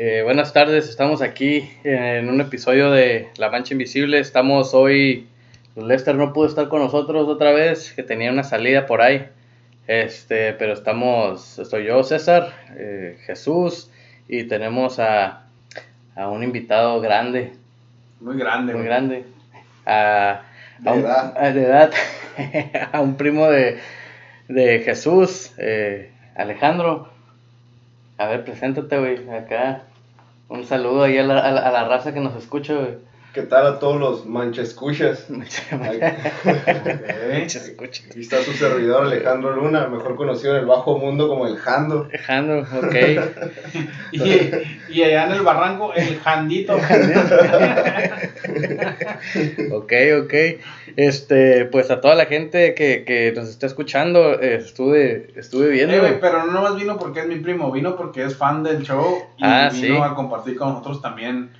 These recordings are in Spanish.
Eh, buenas tardes, estamos aquí en un episodio de La Mancha Invisible. Estamos hoy, pues, Lester no pudo estar con nosotros otra vez, que tenía una salida por ahí. Este, pero estamos, estoy yo, César, eh, Jesús, y tenemos a, a un invitado grande, Muy grande, muy grande, a, De a un, edad. a- de edad, a un primo de, de Jesús, eh, Alejandro. A ver, preséntate, güey, acá. Un saludo ahí a la, a la, a la raza que nos escucha, güey. ¿Qué tal a todos los manchescuchas? Escucha. Aquí está su servidor Alejandro Luna, mejor conocido en el bajo mundo como el Jando. Alejandro, ok. Y, y allá en el barranco, el jandito. Ok, ok. Este, pues a toda la gente que, que nos está escuchando, eh, estuve, estuve viendo. Eh, güey, pero no nomás vino porque es mi primo, vino porque es fan del show y Ah, vino sí. a compartir con nosotros también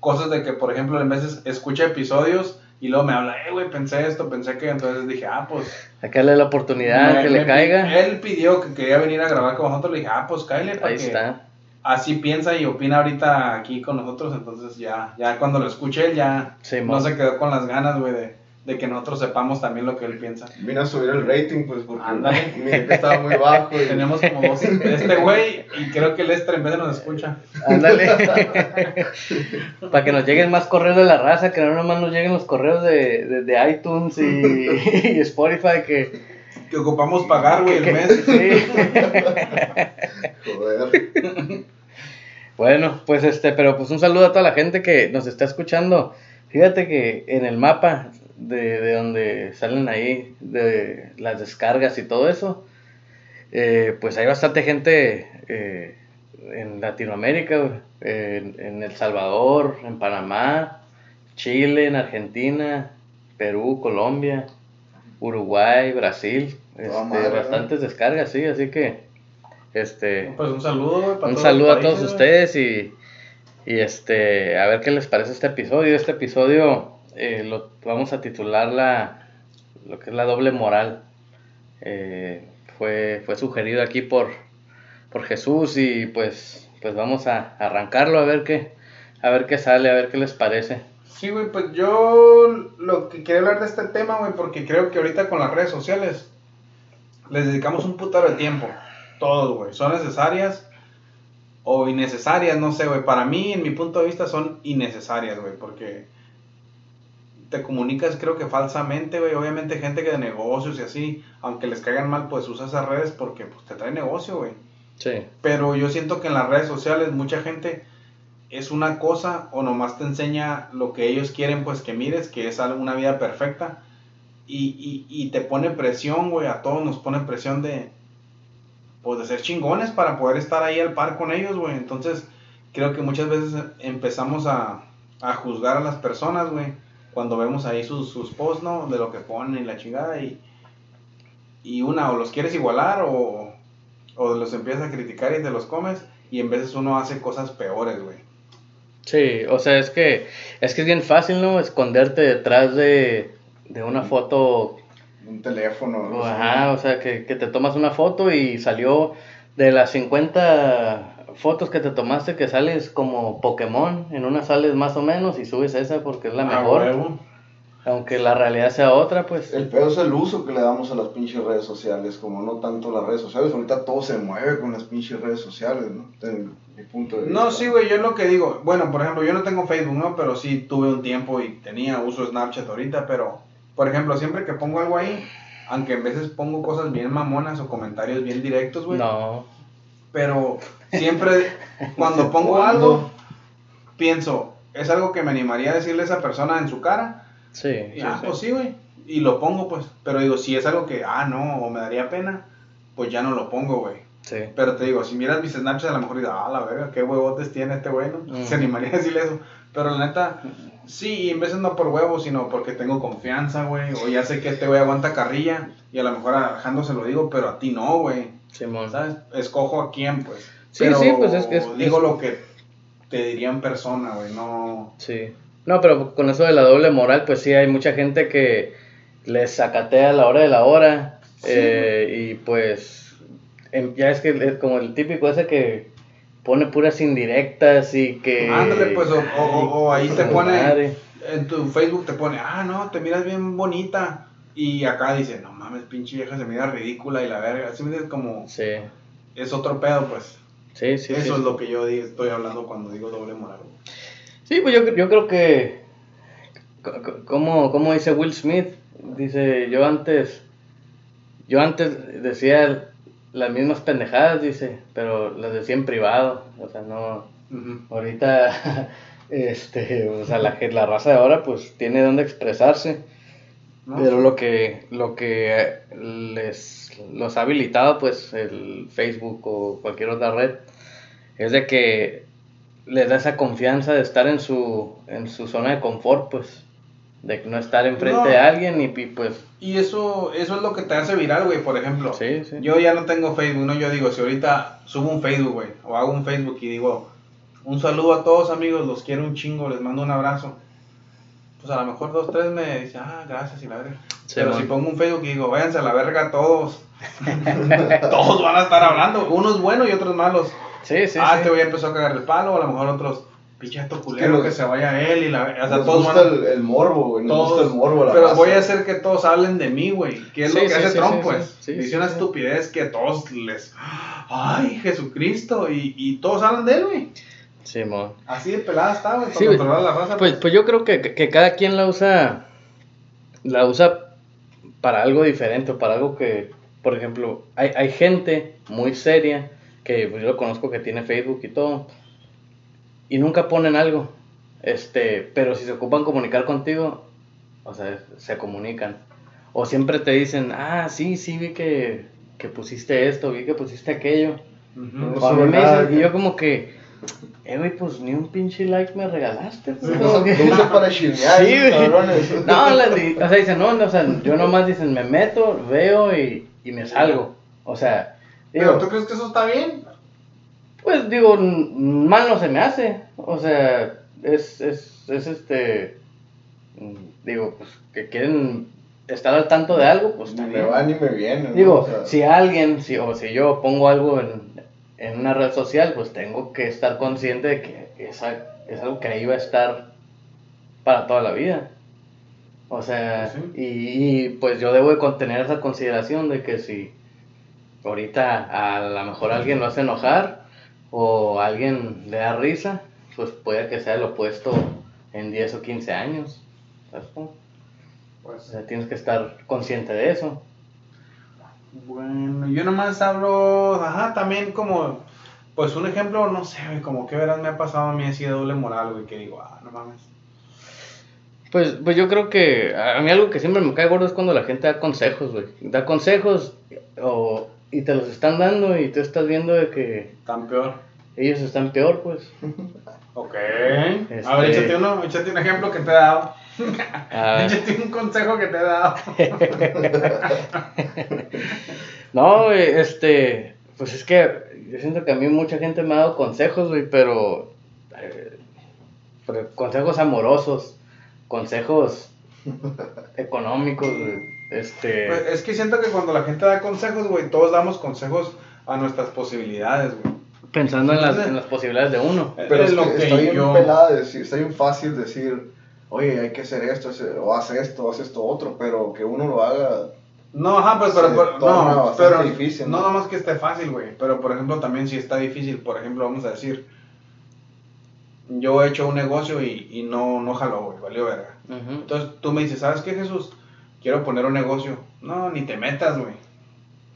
cosas de que, por ejemplo, en veces escucha episodios y luego me habla, eh, güey, pensé esto, pensé que, entonces dije, ah, pues... Darle la oportunidad me- que le caiga. Él pidió que quería venir a grabar con nosotros, le dije, ah, pues cállale, para Ahí que está. así piensa y opina ahorita aquí con nosotros, entonces ya, ya cuando lo escuche él ya Sí, no se quedó con las ganas, güey, de, de que nosotros sepamos también lo que él piensa. Vino a subir el rating, pues, porque Ándale. miré que estaba muy bajo. Y... Tenemos como dos, este güey y creo que el Lester en vez de nos escucha. Ándale. Para que nos lleguen más correos de la raza, que no nomás nos lleguen los correos de, de, de iTunes y, y Spotify, que... Que ocupamos pagar, güey, el mes. sí. Joder. Bueno, pues este, pero pues un saludo a toda la gente que nos está escuchando. Fíjate que en el mapa de, de donde salen ahí de las descargas y todo eso, eh, pues hay bastante gente eh, en Latinoamérica, en, en El Salvador, en Panamá, Chile, en Argentina, Perú, Colombia, Uruguay, Brasil, este, madre, ¿no? bastantes descargas, sí, así que este Pues un saludo, para un todos saludo a todos países, ustedes y, y este a ver qué les parece este episodio. Este episodio eh, lo vamos a titular la lo que es la doble moral. Eh, fue, fue sugerido aquí por, por Jesús y pues pues vamos a arrancarlo a ver qué a ver qué sale, a ver qué les parece. Sí, güey, pues yo lo que quería hablar de este tema, güey, porque creo que ahorita con las redes sociales les dedicamos un putero de tiempo. Todos, güey. Son necesarias o innecesarias, no sé, güey. Para mí, en mi punto de vista, son innecesarias, güey, porque te comunicas, creo que falsamente, güey. Obviamente, gente que de negocios y así, aunque les caigan mal, pues usa esas redes porque pues, te trae negocio, güey. Sí. Pero yo siento que en las redes sociales mucha gente es una cosa o nomás te enseña lo que ellos quieren pues que mires, que es una vida perfecta. Y, y, y te pone presión, güey, a todos nos pone presión de, pues de ser chingones para poder estar ahí al par con ellos, güey. Entonces creo que muchas veces empezamos a, a juzgar a las personas, güey, cuando vemos ahí sus, sus posts, ¿no? De lo que ponen y la chingada y, y una, o los quieres igualar o, o los empiezas a criticar y te los comes y en veces uno hace cosas peores, güey. Sí, o sea, es que es que es bien fácil, ¿no? Esconderte detrás de, de una foto Un teléfono. no. Ajá, o sea, que, que te tomas una foto y salió de las 50 fotos que te tomaste que sales como Pokémon, en una sales más o menos y subes esa porque es la Ah, mejor, huevo. aunque la realidad sea otra, pues. El peor es el uso que le damos a las pinches redes sociales, como no tanto las redes sociales. Ahorita todo se mueve con las pinches redes sociales, ¿no? En mi punto de vista. No, sí, güey, yo lo que digo, bueno, por ejemplo, yo no tengo Facebook, ¿no? Pero sí tuve un tiempo y tenía uso Snapchat ahorita, pero, por ejemplo, siempre que pongo algo ahí, aunque en veces pongo cosas bien mamonas o comentarios bien directos, güey, No, pero siempre cuando pongo ¿Cuándo? algo, pienso, es algo que me animaría a decirle a esa persona en su cara, sí, y, ah, sí. pues sí, güey, y lo pongo, pues, pero digo, si es algo que, ah, no, o me daría pena, pues ya no lo pongo, güey. Sí. Pero te digo, si miras mis Snapchats, a lo mejor dices, ah, la verga, qué huevotes tiene este güey, ¿no? Ujú. Se animaría a decirle eso. Pero la neta, sí, y en veces no por huevos, sino porque tengo confianza, güey. O ya sé que este güey aguanta carrilla. Y a lo mejor a Alejandro se lo digo, pero a ti no, güey. Simón. ¿Sabes? Escojo a quién, pues. Sí, pero sí, pues es que es- digo es- lo que te diría en persona, güey. No. Sí. No, pero con eso de la doble moral, pues sí, hay mucha gente que les sacatea a la hora de la hora. Sí. eh, y pues, em, ya es que es como el típico ese que, pone puras indirectas y que... Ándale, pues, o, o- o- ahí te pone, madre. en tu Facebook te pone, ah, no, te miras bien bonita. Y acá dice, no mames, pinche vieja se mira ridícula y la verga. Así me dices como, Sí, es otro pedo, pues. sí, sí. Eso sí. es lo que yo estoy hablando cuando digo doble moral. Sí, pues yo, yo creo que, co- co- como, como dice Will Smith, dice, yo antes, yo antes decía las mismas pendejadas, dice, pero las decía en privado, o sea, no, ahorita, este, o sea, la, la raza de ahora, pues, tiene donde expresarse, ¿No? pero lo que, lo que les, los ha habilitado, pues, el Facebook o cualquier otra red, es de que les da esa confianza de estar en su, en su zona de confort, pues, de no estar enfrente No. de alguien y, y, pues, Y eso, eso es lo que te hace viral, güey. Por ejemplo, sí, sí. yo ya no tengo Facebook, ¿no? Yo digo, si ahorita subo un Facebook, güey, o hago un Facebook y digo, un saludo a todos, amigos, los quiero un chingo, les mando un abrazo. Pues a lo mejor dos, tres me dicen, ah, gracias y la verga. Sí, Pero man. si pongo un Facebook y digo, váyanse a la verga todos, todos van a estar hablando, unos buenos y otros malos. Sí, sí, ah, sí. te voy a empezar a cagar el palo, o a lo mejor otros, pinche esto culero, Que que, se vaya él y la. O sea, nos todos gusta van el, el morbo, güey. Nos todos- gusta el morbo. La pero raza. voy a hacer que todos hablen de mí, güey. ¿Qué es Sí, lo que sí, hace sí, Trump, sí, pues? sí, Dice sí, una sí. estupidez que a todos les... ¡Ay, Jesucristo! Y, y todos hablan de él, güey. Simón. Así de pelada está, güey, para Sí, controlar la raza. Pues, pues yo creo que, que- cada quien la usa, la usa para algo diferente, o para algo que, por ejemplo, hay, hay gente muy seria, que pues, yo lo conozco que tiene Facebook y todo, y nunca ponen algo, este, pero si se ocupan comunicar contigo, o sea, se comunican. O siempre te dicen, ah, sí, sí, vi que, que pusiste esto, vi que pusiste aquello. O a mí me dicen, y yo como que, eh, güey, pues ni un pinche like me regalaste. pues, como que- para chismear, Sí, güey. No, la o sea, dicen, no, no, o sea, yo nomás dicen, me meto, veo y, y me salgo. O sea, Pero ¿tú crees que eso está bien? pues digo, mal no se me hace. O sea, es, es, es este, mm, digo, pues que quieren estar al tanto de algo, pues Ni me también. va ni me viene. ¿no? Digo, O sea, si alguien, si, o si yo pongo algo en, en una red social, pues tengo que estar consciente de que esa, es algo que ahí va a estar para toda la vida. O sea, Pues sí. y, y, pues yo debo de contener esa consideración de que si ahorita a lo mejor alguien lo hace enojar o alguien le da risa, pues puede que sea el opuesto en 10 o 15 años. ¿sabes cómo? O Pues, sea, tienes que estar consciente de eso. Bueno, yo nomás hablo, ajá, también como, pues un ejemplo, no sé, güey, como que verás me ha pasado a mí así de doble moral, güey, que digo, ah, no mames. Pues, pues yo creo que a mí algo que siempre me cae gordo es cuando la gente da consejos, güey. Da consejos o, y te los están dando y tú estás viendo de que Tan peor. ellos están peor, pues. Ok. Este- A ver, échate uno, échate un ejemplo que te he dado. Ah, Échate un consejo que te he dado. no, güey, este, pues es que yo siento que a mí mucha gente me ha dado consejos, güey, pero, eh, pero consejos amorosos, consejos económicos, güey, este... Pues, es que siento que cuando la gente da consejos, güey, todos damos consejos a nuestras posibilidades, güey. pensando en las, en las posibilidades de uno. Pero Es es lo que que está bien yo- pelada decir, está bien fácil decir, oye, hay que hacer esto, o haz esto, haz esto otro, pero que uno lo haga. No, ajá, pues, pero, torna no, pero difícil, no ¿no? nomás que esté fácil, güey, pero por ejemplo también si está difícil, por ejemplo, vamos a decir, yo he hecho un negocio y, y no, no jaló, güey, valió verga. Ujú. Entonces tú me dices, ¿sabes qué, Jesús? Quiero poner un negocio. No, ni te metas, güey.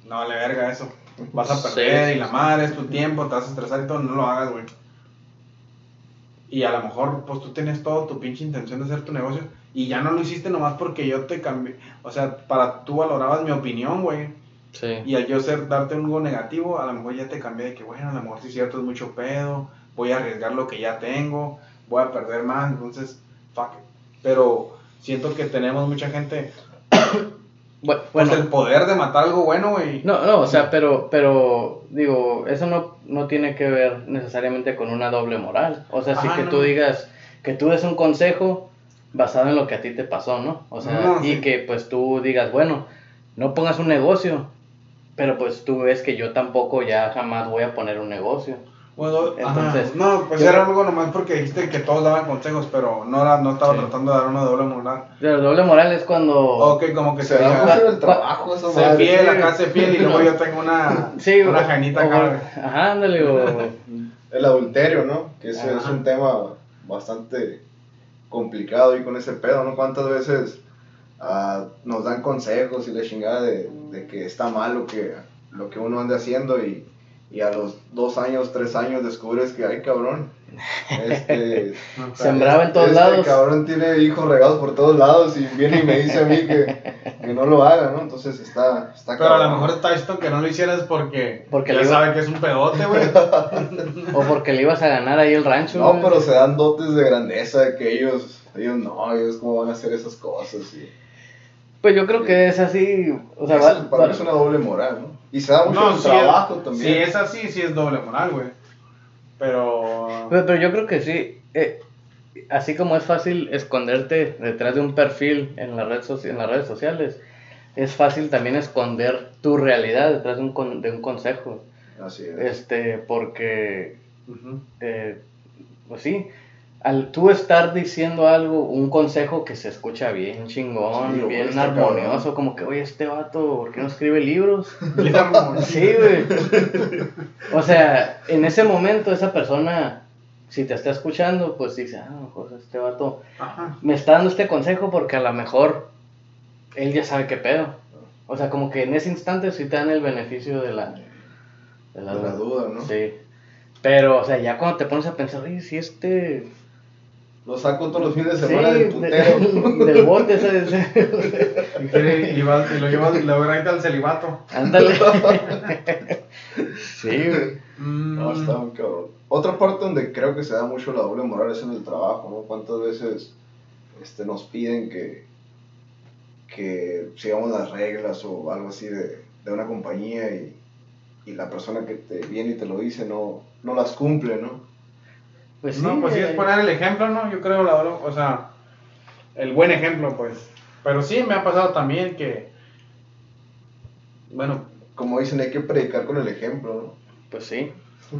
No vale verga eso. Vas a perder sí, y la madre es tu tiempo, te vas a estresar y todo, no lo hagas, güey. Y a lo mejor, pues tú tienes todo tu pinche intención de hacer tu negocio y ya no lo hiciste nomás porque yo te cambié. O sea, para tú valorabas mi opinión, güey. Sí. Y al yo ser, darte algo negativo, a lo mejor ya te cambié de que, bueno, a lo mejor sí es cierto, es mucho pedo, voy a arriesgar lo que ya tengo, voy a perder más, entonces, fuck it. Pero siento que tenemos mucha gente, Bu- pues Bueno, el poder de matar algo bueno, güey. no, no, o sea, pero, pero, digo, eso no, no tiene que ver necesariamente con una doble moral. O sea, sí Ajá, que no. tú digas, que tú des un consejo basado en lo que a ti te pasó, ¿no? O sea, No, y sí. que pues tú digas, bueno, no pongas un negocio, pero pues tú ves que yo tampoco ya jamás voy a poner un negocio. Bueno, Entonces, ajá. no, pues yo era algo nomás porque dijiste que todos daban consejos, pero no, era- no estaba Sí. tratando de dar una doble moral. Pero doble moral es cuando... Ok, como que Se se da diga, mucho en el trabajo madre. fiel, acá sé fiel, y luego yo tengo una, Sí, una o- janita o- acá. Ajá, ándale, o... El adulterio, ¿no? Que ese Ajá. es un tema bastante complicado y con ese pedo, ¿no? ¿Cuántas veces ah, nos dan consejos y la chingada de, de que está mal lo que, lo que uno anda haciendo y, y a los dos años, tres años descubres que, ay, cabrón, este... Sembraba en todos este lados. cabrón tiene hijos regados por todos lados y viene y me dice a mí que, que no lo haga, ¿no? Entonces está, está Pero a lo mejor está esto que no lo hicieras porque, Porque ya le iba- sabe que es un pedote, güey. O porque le ibas a ganar ahí el rancho. No, güey. pero se dan dotes de grandeza de que ellos, ellos no, ellos cómo van a hacer esas cosas. Y, Pues yo creo que es así, o sea, Eso para va- mí es una doble moral, ¿no? Y se da mucho en trabajo es, también. Sí, es así, sí es doble moral, güey. Pero... Pero, pero yo creo que sí, eh, así como es fácil esconderte detrás de un perfil en, la red en las redes sociales, es fácil también esconder tu realidad detrás de un, con- de un consejo. Así es. Este, porque, eh, pues sí, al tú estar diciendo algo, un consejo que se escucha bien chingón, Sí, bien armonioso, cabrón. como que, oye, este vato, ¿por qué no escribe libros? Sí, güey. O sea, en ese momento esa persona, si te está escuchando, pues dice, ah, a lo mejor este vato Ajá. me está dando este consejo porque a lo mejor él ya sabe qué pedo. O sea, como que en ese instante sí te dan el beneficio de la, De la duda, ¿no? Sí. Pero, o sea, ya cuando te pones a pensar, oye, si este... Lo saco todos los fines de Sí, semana del putero. de- del bote ese, ese- Y, quiere- y, va- y lo lleva lo ahorita al celibato. Ándale. Sí, güey. Mm, No, está muy cabrón. Otra parte donde creo que se da mucho la doble moral es en el trabajo, ¿no? ¿Cuántas veces este, nos piden que, que sigamos las reglas o algo así de, de una compañía y, y la persona que te viene y te lo dice no, no las cumple, ¿no? Pues sí. no, pues sí, es poner el ejemplo, ¿no? Yo creo, la o sea, el buen ejemplo, pues. Pero sí, me ha pasado también que, bueno, Como dicen, hay que predicar con el ejemplo, ¿no? Pues sí.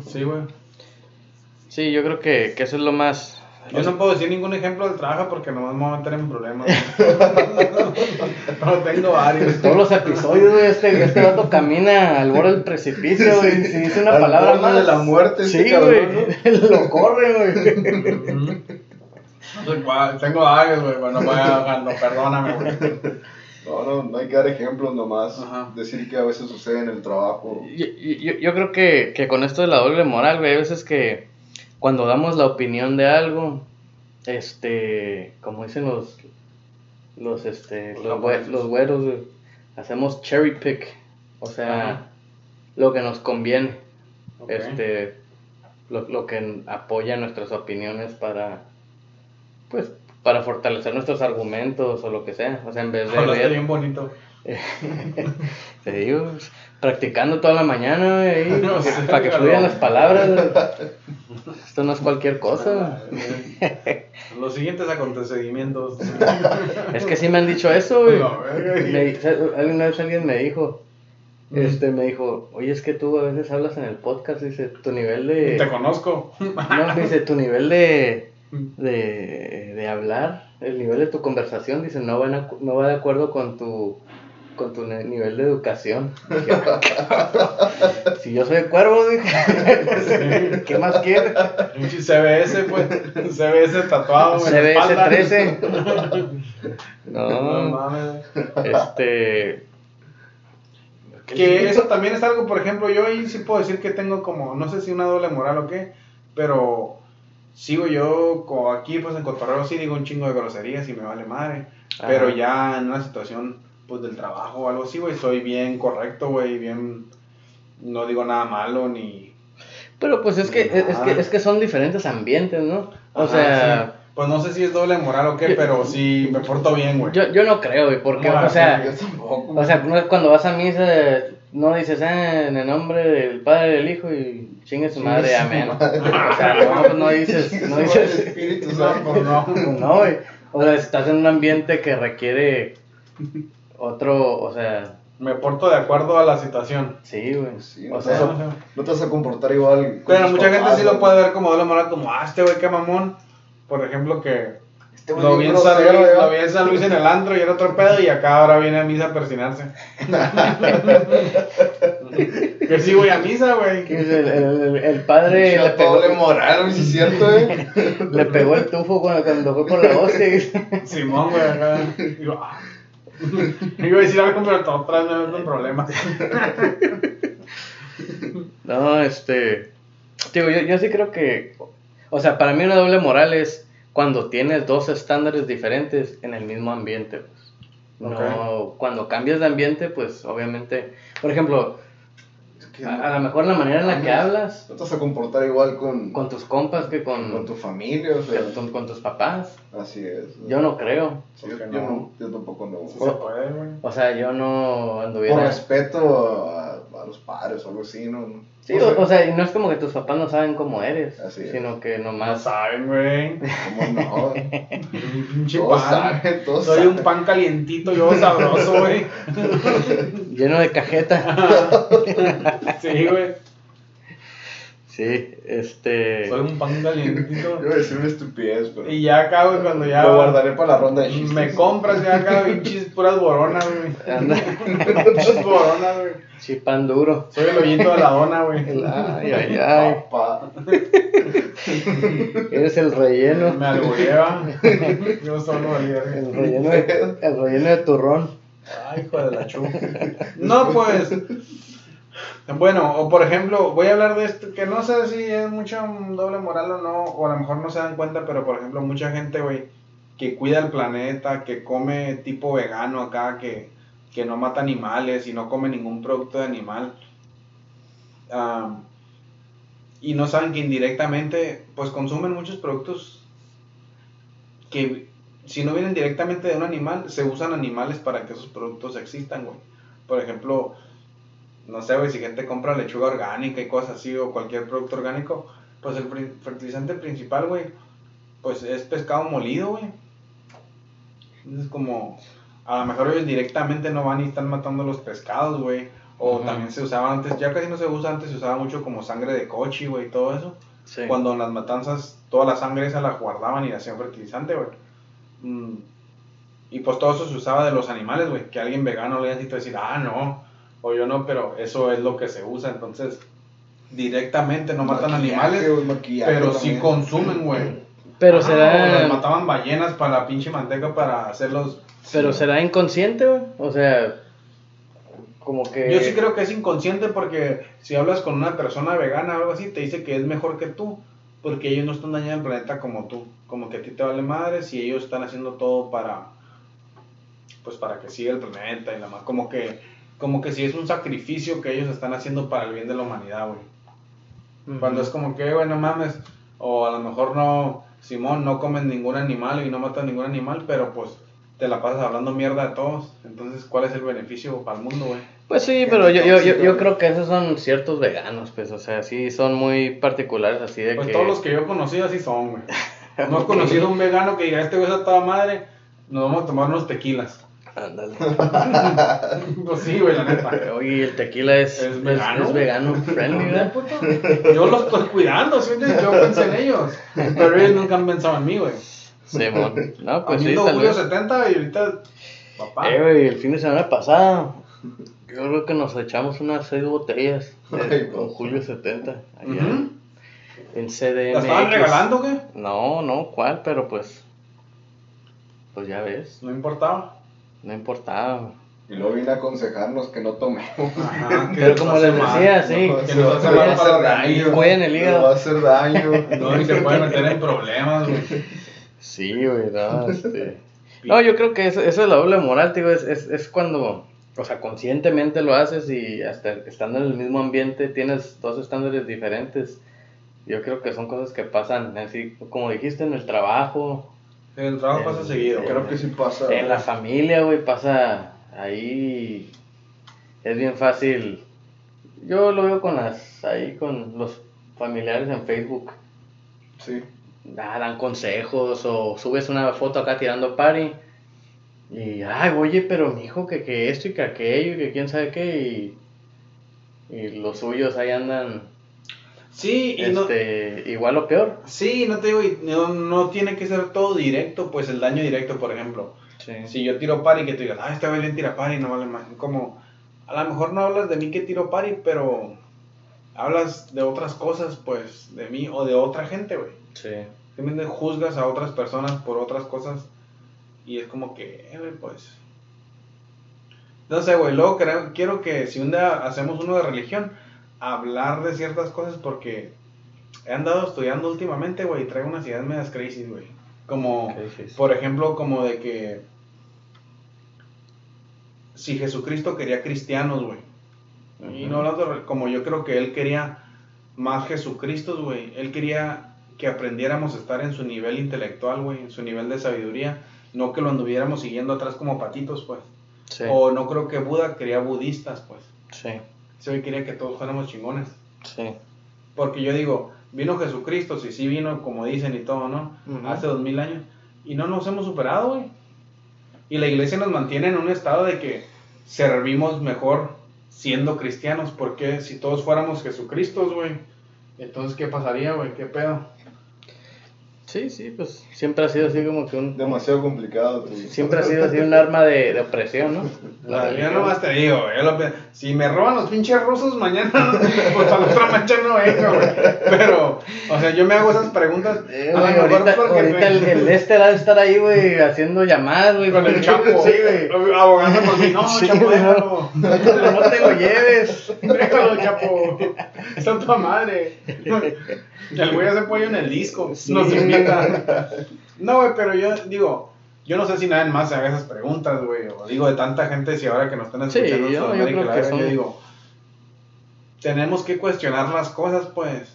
sí, güey. Sí, yo creo que, que eso es lo más... Yo no puedo decir ningún ejemplo del trabajo porque nomás me voy a meter en problemas. Pero tengo varios. Todos los episodios, güey, este, este vato camina al borde del precipicio, güey, si dice una Al palabra borde más... de la muerte, este Sí, güey, lo corre, güey. No tengo varios, güey, pero no no, perdóname, güey. No, no, no hay que dar ejemplos nomás. Ajá. Decir que a veces sucede en el trabajo. Yo, yo, yo creo que, que con esto de la doble moral, güey, hay veces que cuando damos la opinión de algo, este, como dicen los, los, este, Los güeros, hacemos cherry pick, o sea, Ajá. lo que nos conviene, este, lo, lo que apoya nuestras opiniones para, pues, para fortalecer nuestros argumentos o lo que sea, o sea, en vez de ver- bien bonito. te digo, pues, practicando toda la mañana, No para que- fluyan las palabras. Esto no es cualquier cosa. Los siguientes acontecimientos. Es que sí me han dicho eso, güey. No, verga. Me- alguna vez alguien me dijo, este, me dijo, oye, es que tú a veces hablas en el podcast, dice, tu nivel de... Te conozco. No, dice, tu nivel de, de, de hablar, el nivel de tu conversación, dice, no, van a- no va de acuerdo con tu, con tu nivel de educación. Si yo soy de cuervo, dije, ¿qué más quieres? CBS, pues. CBS tatuado espalda. CBS 13. No No, mames. este... Que eso también es algo, por ejemplo, yo ahí sí puedo decir que tengo como, no sé si una doble moral o qué, pero sigo yo aquí, pues en Cotorreo sí digo un chingo de groserías y me vale madre. Ajá. Pero ya en una situación, pues del trabajo o algo así, güey, soy bien correcto, güey, bien, no digo nada malo ni... Pero pues es que, es, es que, es que son diferentes ambientes, ¿no? O Ajá, sea... sí. Pues no sé si es doble moral o qué, Yo- pero sí me porto bien, güey. Yo, yo no creo, güey, porque, No, o sea, Yo tampoco. o sea, no es cuando vas a misa, no dices, ah, en el nombre del Padre del Hijo y chingue su madre, amén. O sea, no, pues no dices, no dices, Espíritu No, Santo. no. no, güey. O sea, estás en un ambiente que requiere otro, o sea, Me porto de acuerdo a la situación. Sí, güey. Sí, o no, sea, a, no te vas a comportar igual. Pero mucha gente sí lo ¿no? puede ver como doble moral, como, ah, este güey qué mamón. Por ejemplo, que Este güey lo bien vi, en San Luis, ¿verdad? lo vi en San Luis en el antro y era otro pedo y acá ahora viene a misa a persinarse. que sí voy a misa, güey. que el, el- el- padre le pegó, doble moral, güey, sí es cierto, eh. le pegó el tufo cuando, cuando fue por la hostia. Simón, güey, acá. Digo, ah. Iba a decir algo, pero todo atrás me meto en problemas. No, este. Digo, yo, yo sí creo que. O sea, para mí una doble moral es cuando tienes dos estándares diferentes en el mismo ambiente. Pues. No, cuando cambias de ambiente, pues obviamente. Por ejemplo, que a, a lo mejor la manera en la que hablas No te vas a comportar igual con, con tus compas que con, con tu familia, o que sea. con, con tus papás. Así es. Yo no creo. Sí, yo, ¿Por qué yo no? no, tampoco no. Sí se puede, güey. O sea, yo no anduviera. Por respeto a, a los padres o algo así, ¿no? Sí, No o, o sea, y no es como que tus papás no saben cómo eres, Así es. sino que No nomás. saben, güey. ¿Cómo no? Pinche pan. saben, todos Soy saben. un pan calientito, yo sabroso, güey. lleno de cajeta. Sí, güey. Sí, este. Soy un pan calientito. Yo decir una estupidez, pero. Y ya acá, güey, cuando ya. Lo guardaré para la ronda de chistes. Me compras ya acá, pinches puras boronas, güey. Anda, Pinches boronas, güey. chipán duro. Soy el hoyito de la dona, güey. Ay, ay, ay. Papá. Eres el relleno. Me albureaba. Yo solo el El relleno de, el relleno de turrón. Ay, hijo de la chu. No, pues. Bueno, o por ejemplo, voy a hablar de esto, que no sé si es mucho doble moral o no, o a lo mejor no se dan cuenta, pero por ejemplo, mucha gente, güey, que cuida el planeta, que come tipo vegano acá, que, que no mata animales y no come ningún producto de animal. y no saben que indirectamente, pues consumen muchos productos que si no vienen directamente de un animal, se usan animales para que esos productos existan, güey. Por ejemplo, no sé, güey, si gente compra lechuga orgánica y cosas así, o cualquier producto orgánico, pues el fertilizante principal, güey, pues es pescado molido, güey. Es como, a lo mejor ellos directamente no van y están matando los pescados, güey. O también se usaba antes, ya casi no se usa, antes se usaba mucho como sangre de cochi, güey, y todo eso. Sí. Cuando en las matanzas toda la sangre esa la guardaban y la hacían fertilizante, güey. Mm. Y pues todo eso se usaba de los animales, güey. Que alguien vegano le haya decir, ah, no, o yo no, pero eso es lo que se usa. Entonces, directamente no matan Maquillaje, animales, pero sí también. consumen, güey. Pero Ah, será. las mataban ballenas para la pinche manteca para hacerlos. Pero será inconsciente, güey. O sea, como que. Yo sí creo que es inconsciente porque si hablas con una persona vegana o algo así, te dice que es mejor que tú, porque ellos no están dañando el planeta como tú. Como que a ti te vale madres y ellos están haciendo todo para, pues para que siga el planeta y la más. Como que, como que si es un sacrificio que ellos están haciendo para el bien de la humanidad, güey. Cuando es como que, bueno, mames, o a lo mejor no, Simón, no comen ningún animal y no matan ningún animal, pero pues te la pasas hablando mierda a todos. Entonces, ¿cuál es el beneficio para el mundo, güey? Pues sí, pero yo, yo, yo, yo creo que esos son ciertos veganos, pues, o sea, sí son muy particulares así de Pues que... todos los que yo he conocido así son, güey. No he conocido un vegano que diga, este güey es a toda madre, nos vamos a tomar unos tequilas. Ándale. pues sí, güey, la neta. Oye, el tequila es, ¿Es es, vegano? es vegano friendly, ¿verdad? Yo los estoy cuidando, ¿sí? Yo pensé en ellos. Pero ellos nunca han pensado en mí, güey. Simón. No, pues sí, Julio vez. 70 y ahorita, papá. Eh, güey, el fin de semana pasado, yo creo que nos echamos unas seis botellas Ay, con no. Julio 70 allá en CDMX. ¿La estaban regalando, qué? No, no, ¿cuál? Pero pues, pues ya ves, No importaba. no importaba. Y luego viene a aconsejarnos que no tomemos. Ajá, que Pero nos como les mal. decía, sí, No, que nos va- hace se va a hacer daño. El hígado. va a hacer daño. No, y se puede meter en problemas, güey. Sí, güey, no, este... No, yo creo que eso, eso es la doble moral, tío, es, es, es cuando, o sea, conscientemente lo haces y hasta estando en el mismo ambiente tienes dos estándares diferentes. Yo creo que son cosas que pasan, así como dijiste, en el trabajo, El trabajo pasa seguido. eh, Creo que sí pasa. en la familia, güey, pasa ahí, es bien fácil. Yo lo veo con las, ahí con los familiares en Facebook. Sí. Ah, dan consejos o subes una foto acá tirando party. Y, ay, oye, pero mi hijo, que, que esto y que aquello y que quién sabe qué. Y, y los suyos ahí andan Sí, y no, este, igual o peor. sí, no te digo, y no, no tiene que ser todo directo, pues el daño directo, por ejemplo. Si yo tiro pari, que tú digas, ah, este Belén tira pari, no vale más. Como, a lo mejor no hablas de mí que tiro pari, pero hablas de otras cosas, pues, de mí o de otra gente, güey. Sí. Simplemente juzgas a otras personas por otras cosas y es como que, eh, güey, pues... No sé, güey, luego creo- quiero que si un día hacemos uno de religión, hablar de ciertas cosas porque he andado estudiando últimamente, güey, y traigo unas ideas medias crazy, güey. Como, por ejemplo, como de que si Jesucristo quería cristianos, güey. Y no hablando como yo creo que él quería más Jesucristo, güey. Él quería que aprendiéramos a estar en su nivel intelectual, güey, en su nivel de sabiduría. No que lo anduviéramos siguiendo atrás como patitos, pues. Sí. O no creo que Buda quería budistas, pues. Sí. Güey quería que todos fuéramos chingones. Sí. Porque yo digo, vino Jesucristo, si sí vino, como dicen y todo, ¿no? Hace dos mil años. Y no nos hemos superado, güey. Y la iglesia nos mantiene en un estado de que servimos mejor siendo cristianos. Porque si todos fuéramos Jesucristos, güey, entonces ¿qué pasaría, güey? ¿Qué pedo? Sí, sí, pues siempre ha sido así como que un... Demasiado complicado. tu- Siempre ha sido así un arma de, de opresión, ¿no? La yo nomás te digo, güey, yo lo si me roban los pinches rusos mañana, pues a la otra mancha no vengo, güey. Pero, o sea, yo me hago esas preguntas. Eh, a mejor ahorita, porque ahorita me- el, el Lester ha de estar ahí, güey, haciendo llamadas, güey. Con el chapo, Sí, güey. abogando por mí. No, Sí, chapo, déjalo. No no te lo lleves. Déjalo, chapo. Está toda madre. El güey hace pollo en el disco. Sí. Invita. No, güey, pero yo digo, yo no sé si nadie más se haga esas preguntas, güey. O digo, de tanta gente, si ahora que nos están Sí, escuchando en yo- yo creo que son- digo, tenemos que cuestionar las cosas, pues.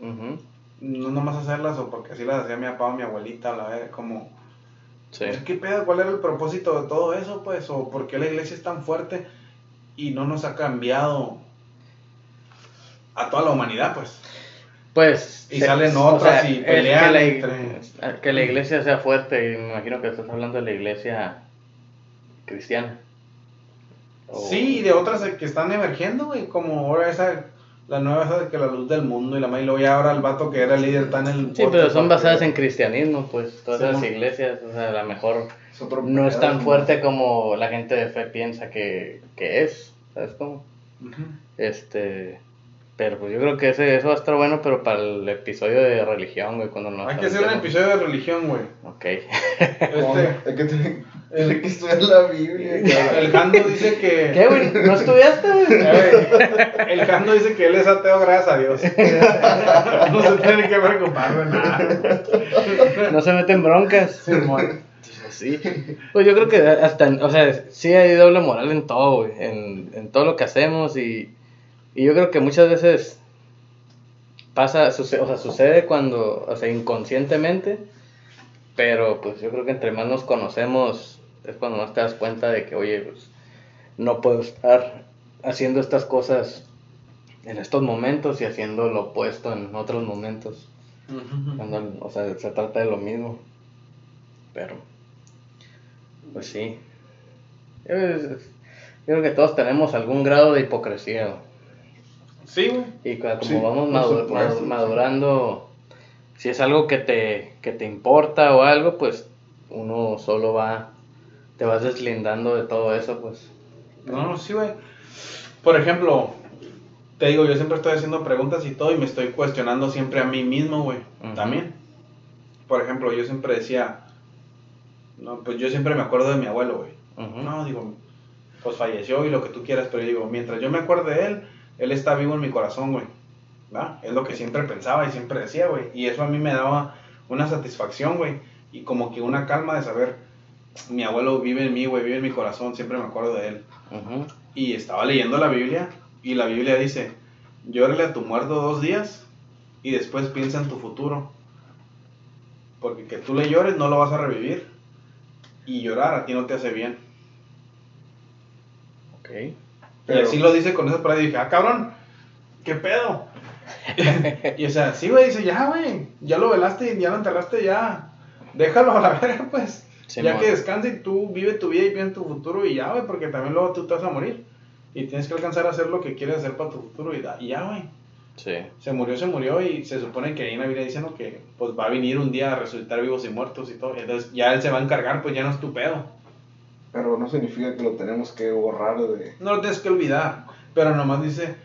Ujú, No nomás hacerlas o porque así las hacía mi papá o mi abuelita, la verga, como... Sí. ¿Qué pedo? ¿Cuál era el propósito de todo eso, pues? ¿O por qué la iglesia es tan fuerte y no nos ha cambiado a toda la humanidad, pues? Pues. Y salen otras y es pelean Que la, entre- que la iglesia sea fuerte, y me imagino que estás hablando de la iglesia cristiana. O- Sí, y de otras que están emergiendo, güey, como ahora esa, la nueva esa de que la luz del mundo y la madre, y ahora el vato que era líder está en el... Sí, pero son basadas en cristianismo, pues. Todas Sí, las mo. iglesias, o sea, a lo mejor no es tan ¿no? fuerte como la gente de fe piensa que, que es. ¿Sabes cómo? Ujú. Este. Pero pues yo creo que ese, eso va a estar bueno, pero para el episodio de religión, güey, cuando nos Hay que hacer un episodio de religión, güey. Ok. Este, hay que tener, tiene que estudiar la Biblia. el Jando dice que... ¿Qué, güey? ¿No estudiaste, güey? Güey, El Jando dice que él es ateo, gracias a Dios. No se tiene que preocupar de nada. No se meten broncas. Simón. Sí. Pues yo creo que hasta, o sea, sí hay doble moral en todo, güey, en, en todo lo que hacemos y, y yo creo que muchas veces pasa, sucede, o sea, sucede cuando, o sea, inconscientemente, pero pues yo creo que entre más nos conocemos es cuando más te das cuenta de que, oye, pues no puedo estar haciendo estas cosas en estos momentos y haciendo lo opuesto en otros momentos. Cuando, o sea, se trata de lo mismo. Pero, pues sí. Yo, yo creo que todos tenemos algún grado de hipocresía. Sí, güey. Y como Sí, vamos supuesto, sí. madurando, si es algo que te, que te importa o algo, pues uno solo va, te vas deslindando de todo eso, pues. No, no, sí, güey. Por ejemplo, te digo, yo siempre estoy haciendo preguntas y todo y me estoy cuestionando siempre a mí mismo, güey. También. Por ejemplo, yo siempre decía, no, pues yo siempre me acuerdo de mi abuelo, güey. No, digo, pues falleció y lo que tú quieras, pero yo digo, mientras yo me acuerde de él, él está vivo en mi corazón, güey. ¿Va? Es lo que siempre pensaba y siempre decía, güey. Y eso a mí me daba una satisfacción, güey. Y como que una calma de saber, mi abuelo vive en mí, güey, vive en mi corazón, siempre me acuerdo de él. Y estaba leyendo la Biblia y la Biblia dice, llórale a tu muerto dos días y después piensa en tu futuro. Porque que tú le llores no lo vas a revivir. Y llorar a ti no te hace bien. Ok. Y Pero- así lo dice con esa palabra y dije, ah, cabrón, ¿qué pedo? y o sea, sí, güey, dice, ya, güey, ya lo velaste y ya lo enterraste, ya. Déjalo a la verga, pues. Sí, ya que descanse y tú vive tu vida y en tu futuro y ya, güey, porque también luego tú te vas a morir. Y tienes que alcanzar a hacer lo que quieres hacer para tu futuro y, da- y ya, güey. Sí. Se murió, se murió y se supone que ahí en la Biblia dicen que pues va a venir un día a resucitar vivos y muertos y todo. Entonces ya él se va a encargar, pues ya no es tu pedo. Pero no significa que lo tenemos que borrar de... No lo tienes que olvidar. Pero nomás dice,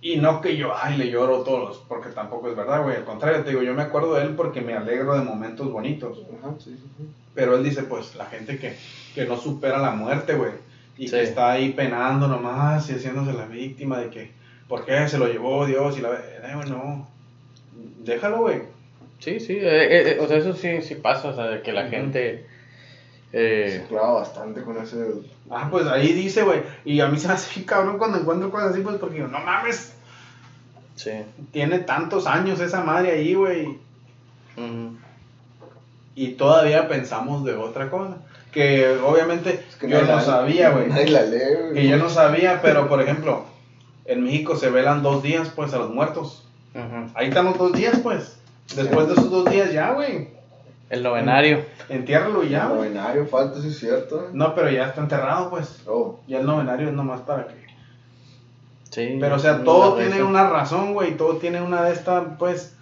y no que yo, ay, le lloro a todos, porque tampoco es verdad, güey. Al contrario, te digo, yo me acuerdo de él porque me alegro de momentos bonitos. Ajá, sí, sí, sí. Pero él dice, pues, la gente que, que no supera la muerte, güey. Y Sí. que está ahí penando nomás y haciéndose la víctima de que, ¿por qué se lo llevó Dios? Y la... Eh, no. Déjalo, güey. Sí, sí, eh, eh, o sea, eso sí, sí pasa, o sea, de que la gente... Se Eh, clava bastante con ese... Ah, pues ahí dice, güey. Y a mí se me hace bien cabrón cuando encuentro cosas así, pues, porque digo, no mames, sí. tiene tantos años esa madre ahí, güey. Ujú. y todavía pensamos de otra cosa. Que obviamente Es que yo no la- sabía, güey. Nadie la lee, güey. Que yo no sabía, pero por ejemplo, en México se velan dos días, pues, a los muertos. Ujú. Ahí están los dos días, pues. Después de esos dos días ya, güey. El novenario. Entiérralo y ya, El novenario falta, sí es cierto. ¿eh? No, pero ya está enterrado, pues. Oh, Ya el novenario es nomás para que... Sí. Pero, o sea, todo tiene una razón, güey. Todo tiene una de estas, pues,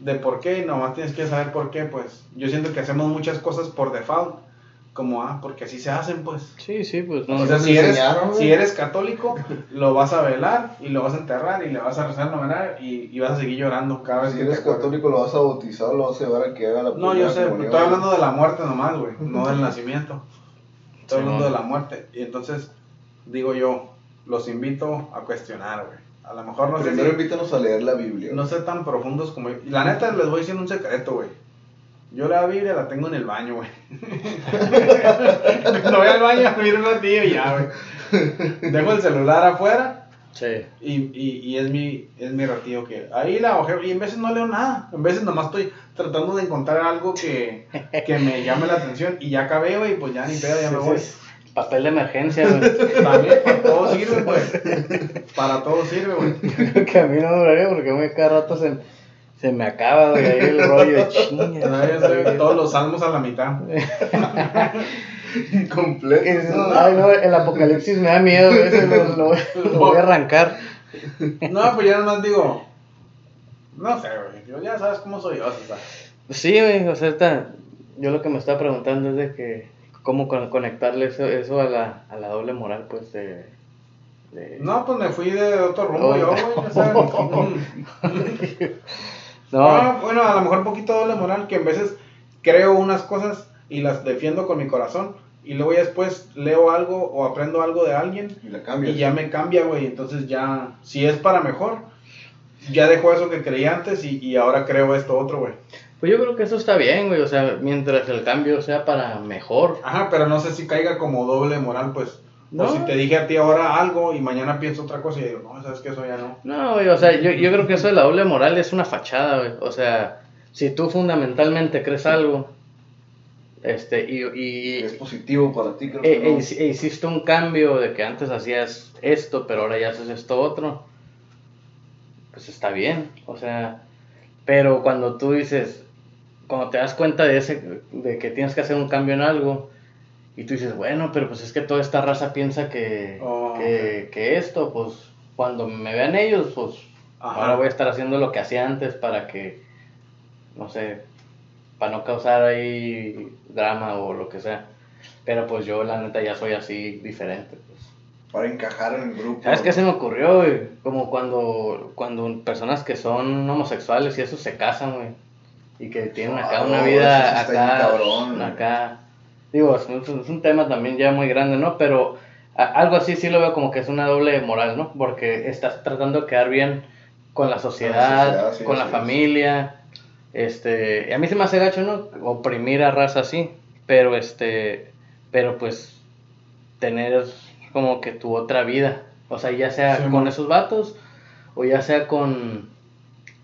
de por qué. Y nomás tienes que saber por qué, pues. Yo siento que hacemos muchas cosas por default. Como, ah, porque así se hacen, pues. Sí, sí, pues no. O sea, si eres, si eres católico, lo vas a velar y lo vas a enterrar y le vas a rezar el novenario y, y vas a seguir llorando cada vez si que eres te católico lo vas a bautizar, lo vas a llevar a que haga la No, yo sé, comunión. estoy hablando de la muerte nomás, güey, no del nacimiento. Estoy Sí, hablando no. de la muerte. Y entonces, digo yo, los invito a cuestionar, güey. A lo mejor no sé, Primero si- invítanos a leer la Biblia. no sé tan profundos como yo. Y la neta, les voy diciendo un secreto, güey. Yo la Biblia la tengo en el baño, güey. Cuando voy al baño, miro un ratillo y ya, güey. Dejo el celular afuera Sí. y, y, y es mi es mi ratillo que ahí la ojeo y en veces no leo nada. En veces nomás estoy tratando de encontrar algo que, que me llame la atención y ya acabé, güey, pues ya ni pedo, ya me voy. sí. Papel de emergencia, güey. También para todo sirve, pues. Para todo sirve, güey. Creo que a mí no me duraría porque a mí cada rato se, se me acaba, güey, ahí el rollo de chinga. No, Todos los salmos a la mitad. Completo. Ay, no, el apocalipsis me da miedo, güey, ese lo, lo- lo voy a arrancar. No, pues ya nomás digo. No sé, güey. Yo ya sabes cómo soy yo, o sea. Sí, güey, o sea, esta- yo lo que me estaba preguntando es de que, cómo con- conectarle eso, eso a, la, a la doble moral, pues, de... de- No, pues me fui de otro rumbo Oh. yo, güey. ya No, Ah, bueno, a lo mejor un poquito doble moral, que en veces creo unas cosas y las defiendo con mi corazón. Y luego ya después leo algo o aprendo algo de alguien Y la cambias. y ya me cambia, güey. Entonces ya, si es para mejor, ya dejo eso que creía antes y, y ahora creo esto otro, güey. pues yo creo que eso está bien, güey, o sea, mientras el cambio sea para mejor. Ajá, pero no sé si caiga como doble moral, pues. No. O si te dije a ti ahora algo y mañana pienso otra cosa y digo, no, sabes que eso ya no. No, güey, o sea, yo, yo creo que eso de la doble moral es una fachada, güey. O sea, si tú fundamentalmente crees algo, este, y, y Es positivo para ti, creo e, que e no. hici- e hiciste un cambio de que antes hacías esto, pero ahora ya haces esto otro, pues está bien, o sea, pero cuando tú dices, cuando te das cuenta de ese, de que tienes que hacer un cambio en algo, y tú dices, bueno, pero pues es que toda esta raza piensa que, Oh, que, que esto, pues cuando me vean ellos, pues Ajá. ahora voy a estar haciendo lo que hacía antes para que, no sé, para no causar ahí drama o lo que sea. Pero pues yo la neta ya soy así diferente. Pues. Para encajar en el grupo. ¿Sabes qué se me ocurrió, güey? Como cuando, cuando personas que son homosexuales y eso se casan, güey. Y que tienen acá Ah, una no, vida acá, cabrón, acá. Digo, es, un- es un tema también ya muy grande, ¿no? Pero a- algo así sí lo veo como que es una doble moral, ¿no? Porque estás tratando de quedar bien con la sociedad, sociedad, sí, con la sí, familia. Este, y a mí se me hace gacho, ¿no? Oprimir a raza así, pero este, pero pues tener como que tu otra vida, o sea, ya sea con esos vatos o ya sea con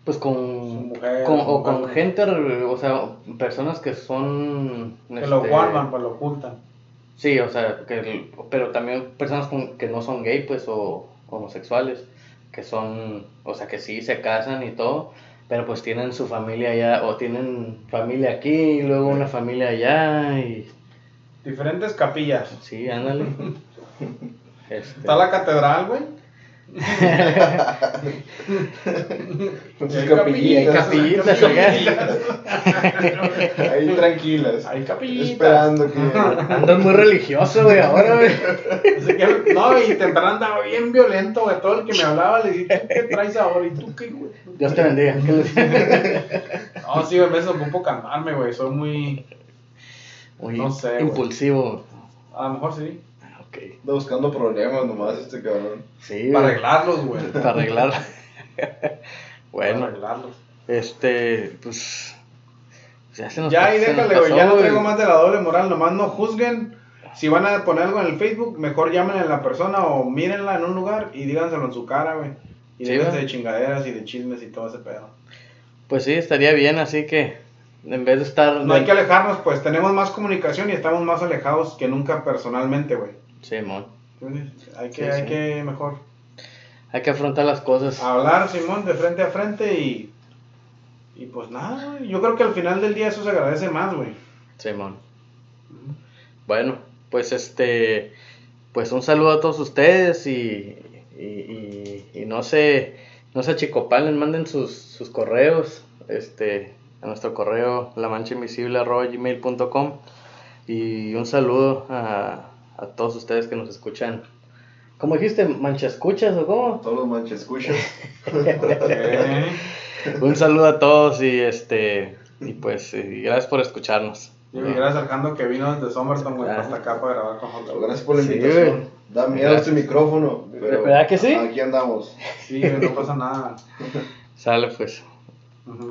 pues con, Mujer, con- o con mujer. gente, o sea, personas que son Que lo este, guardan, pues lo ocultan. Sí, o sea, que, pero también personas con- que no son gay, pues, o homosexuales, que son, o sea, que sí se casan y todo, Pero pues tienen su familia allá, o tienen familia aquí, y luego una familia allá, y Diferentes capillas. sí, ándale. Este, Está la catedral, güey. Con sus capillitas. Ahí tranquilas. Hay capillitas. Esperando que. Andas muy religioso, güey, ahora, güey. Así que, no, y temprano andaba bien violento, güey. Todo el que me hablaba le dije, ¿tú qué traes ahora? ¿Y tú qué, güey? Dios te bendiga. ¿Qué les- No, sí, a veces ocupo calmarme, güey. Soy muy. Muy No sé, güey. impulsivo. A lo mejor sí. Ok. Anda buscando problemas nomás este cabrón. Sí, Para arreglarlos, güey. para arreglar. Para bueno, arreglarlos. este, pues. Ya se nos Ya, pasó- déjale, güey. Ya no traigo más de la doble moral. Nomás no juzguen. Si van a poner algo en el Facebook, mejor llamen a la persona o mírenla en un lugar y díganselo en su cara, güey. Y Sí, ¿verdad? de chingaderas y de chismes y todo ese pedo. Pues sí, estaría bien, así que en vez de estar. No hay que alejarnos, pues tenemos más comunicación y estamos más alejados que nunca personalmente, güey. Simón. Entonces, Hay que, Sí, hay sí. que mejor Hay que afrontar las cosas. hablar, Simón, de frente a frente y. Y pues nada, güey. Yo creo que al final del día eso se agradece más, güey. Simón. Bueno, pues este. Pues un saludo a todos ustedes y. Y, y, y no se. No se achicopalen, manden sus, sus correos. Este. A nuestro correo lamanchainvisible.gmail.com Y un saludo a, a todos ustedes que nos escuchan. ¿Cómo dijiste? ¿Mancha escuchas o cómo? Todos los. Eh, Un saludo a todos y este. Y pues, y gracias por escucharnos. Y gracias al Jando que vino desde Somerton, güey, Ah. hasta acá para grabar con nosotros. Gracias por la Sí, invitación. güey. Da miedo este micrófono. Pero ¿Verdad que sí? Aquí andamos. Sí, no pasa nada. Sale pues.